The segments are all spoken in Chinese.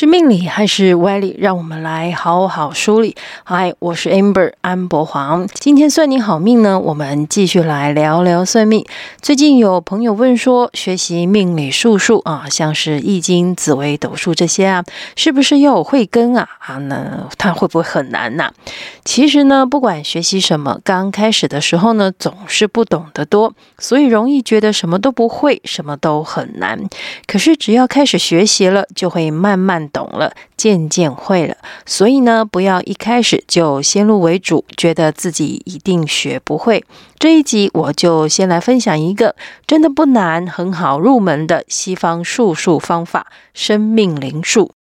是命理还是歪理？让我们来好好梳理。嗨，我是 Amber 安博黄。今天算你好命呢，我们继续来聊聊算命。最近有朋友问说，学习命理术数啊，像是易经、紫微斗数这些啊，是不是要有慧根啊？啊，那它会不会很难呐、其实呢，不管学习什么，刚开始的时候呢，总是不懂得多，所以容易觉得什么都不会，什么都很难。可是只要开始学习了，就会慢慢。懂了，渐渐会了，所以呢，不要一开始就先入为主，觉得自己一定学不会。这一集我就先来分享一个真的不难、很好入门的西方术数方法——生命灵数。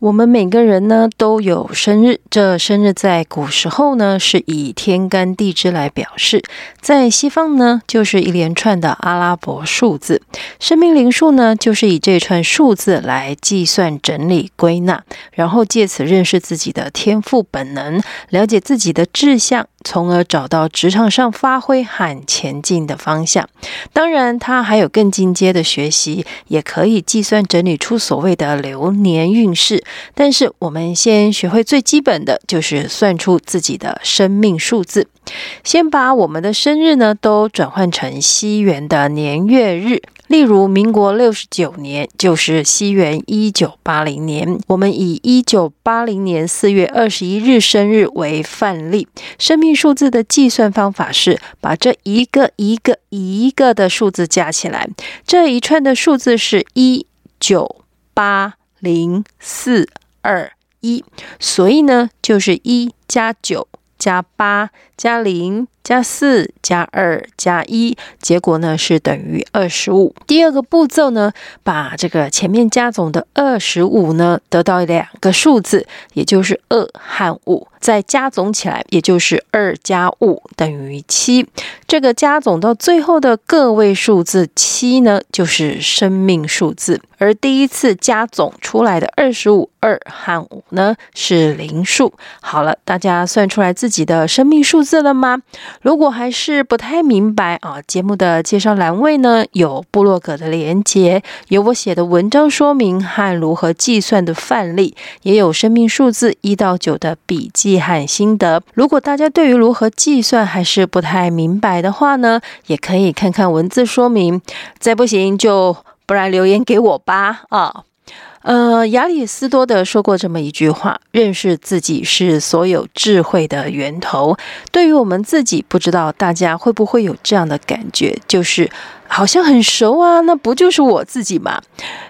我们每个人呢都有生日，这生日在古时候呢是以天干地支来表示，在西方呢就是一连串的阿拉伯数字。生命灵数呢就是以这串数字来计算、整理、归纳，然后借此认识自己的天赋本能，了解自己的志向。从而找到职场上发挥和前进的方向。当然，它还有更进阶的学习，也可以计算整理出所谓的流年运势。但是，我们先学会最基本的，就是算出自己的生命数字。先把我们的生日呢，都转换成西元的年月日。例如，民国六十九年就是西元一九八零年。我们以一九八零年四月二十一日生日为范例。生命数字的计算方法是把这一个一个一个的数字加起来。这一串的数字是一九八零四二一，所以呢，就是一加九加八加零。加四加二加一，结果呢是等于二十五。第二个步骤呢，把这个前面加总的二十五呢，得到两个数字，也就是二和五，再加总起来，也就是二加五等于七。这个加总到最后的个位数字七呢，就是生命数字。而第一次加总出来的二十五、二和五呢，是零数。好了，大家算出来自己的生命数字了吗？如果还是不太明白啊，节目的介绍栏位呢，有部落格的连结，有我写的文章说明和如何计算的范例，也有生命数字一到九的笔记和心得。如果大家对于如何计算还是不太明白的话呢，也可以看看文字说明。再不行就不然留言给我吧啊。呃，亚里斯多德说过这么一句话：“认识自己是所有智慧的源头。”对于我们自己，不知道大家会不会有这样的感觉，就是好像很熟啊，那不就是我自己嘛？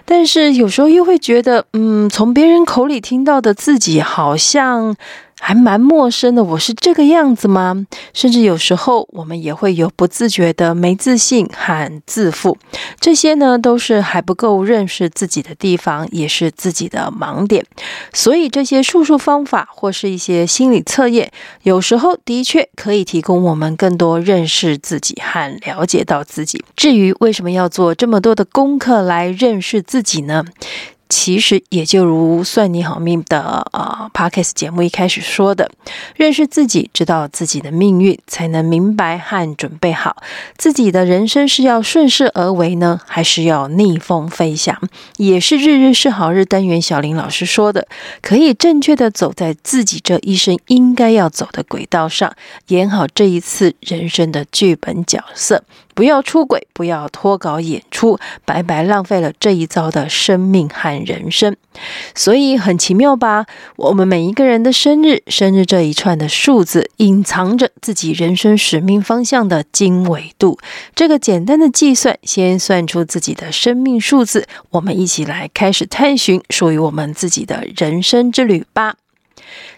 但是有时候又会觉得，嗯，从别人口里听到的自己，好像。还蛮陌生的，我是这个样子吗？甚至有时候我们也会有不自觉的没自信和自负，这些呢都是还不够认识自己的地方，也是自己的盲点。所以这些术数方法或是一些心理测验，有时候的确可以提供我们更多认识自己和了解到自己。至于为什么要做这么多的功课来认识自己呢？其实也就如算你好命的呃 Podcast 节目一开始说的，认识自己，知道自己的命运，才能明白和准备好自己的人生是要顺势而为呢，还是要逆风飞翔？也是日日是好日单元小林老师说的，可以正确的走在自己这一生应该要走的轨道上，演好这一次人生的剧本角色。不要出轨，不要脱稿演出，白白浪费了这一遭的生命和人生。所以很奇妙吧？我们每一个人的生日，生日这一串的数字，隐藏着自己人生使命方向的经纬度。这个简单的计算，先算出自己的生命数字，我们一起来开始探寻属于我们自己的人生之旅吧。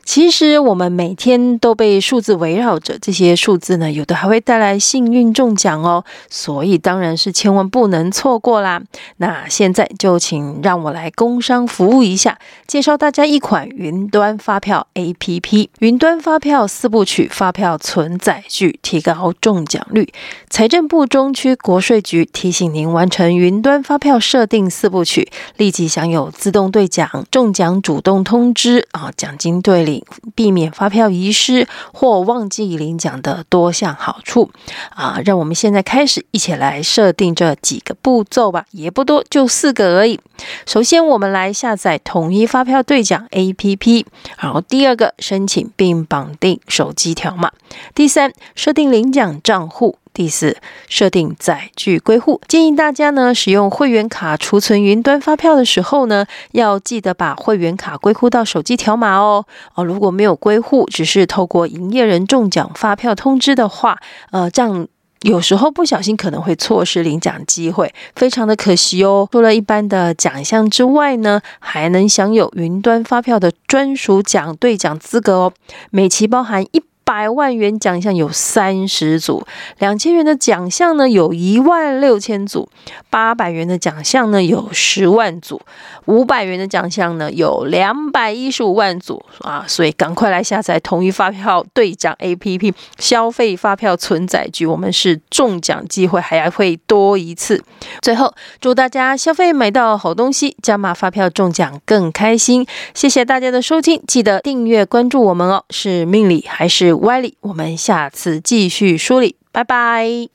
其实我们每天都被数字围绕着，这些数字呢，有的还会带来幸运中奖哦，所以当然是千万不能错过啦。那现在就请让我来工商服务一下，介绍大家一款云端发票 APP，云端发票四部曲，发票存载具，提高中奖率。财政部中区国税局提醒您完成云端发票设定四部曲，立即享有自动兑奖、中奖主动通知啊，奖金。对领，避免发票遗失或忘记领奖的多项好处啊！让我们现在开始一起来设定这几个步骤吧，也不多，就四个而已。首先，我们来下载统一发票兑奖 APP，然后第二个申请并绑定手机条码，第三，设定领奖账户。第四，设定载具归户。建议大家呢，使用会员卡储存云端发票的时候呢，要记得把会员卡归户到手机条码哦。哦，如果没有归户，只是透过营业人中奖发票通知的话，呃，这样有时候不小心可能会错失领奖机会，非常的可惜哦。除了一般的奖项之外呢，还能享有云端发票的专属奖兑奖资格哦。每期包含一。百万元奖项有三十组，两千元的奖项呢有一万六千组，八百元的奖项呢有十万组，五百元的奖项呢有两百一十五万组啊！所以赶快来下载统一发票兑奖 APP，消费发票存载具，我们是中奖机会还会多一次。最后祝大家消费买到好东西，加码发票中奖更开心！谢谢大家的收听，记得订阅关注我们哦。是命理还是？歪理，我们下次继续梳理，拜拜。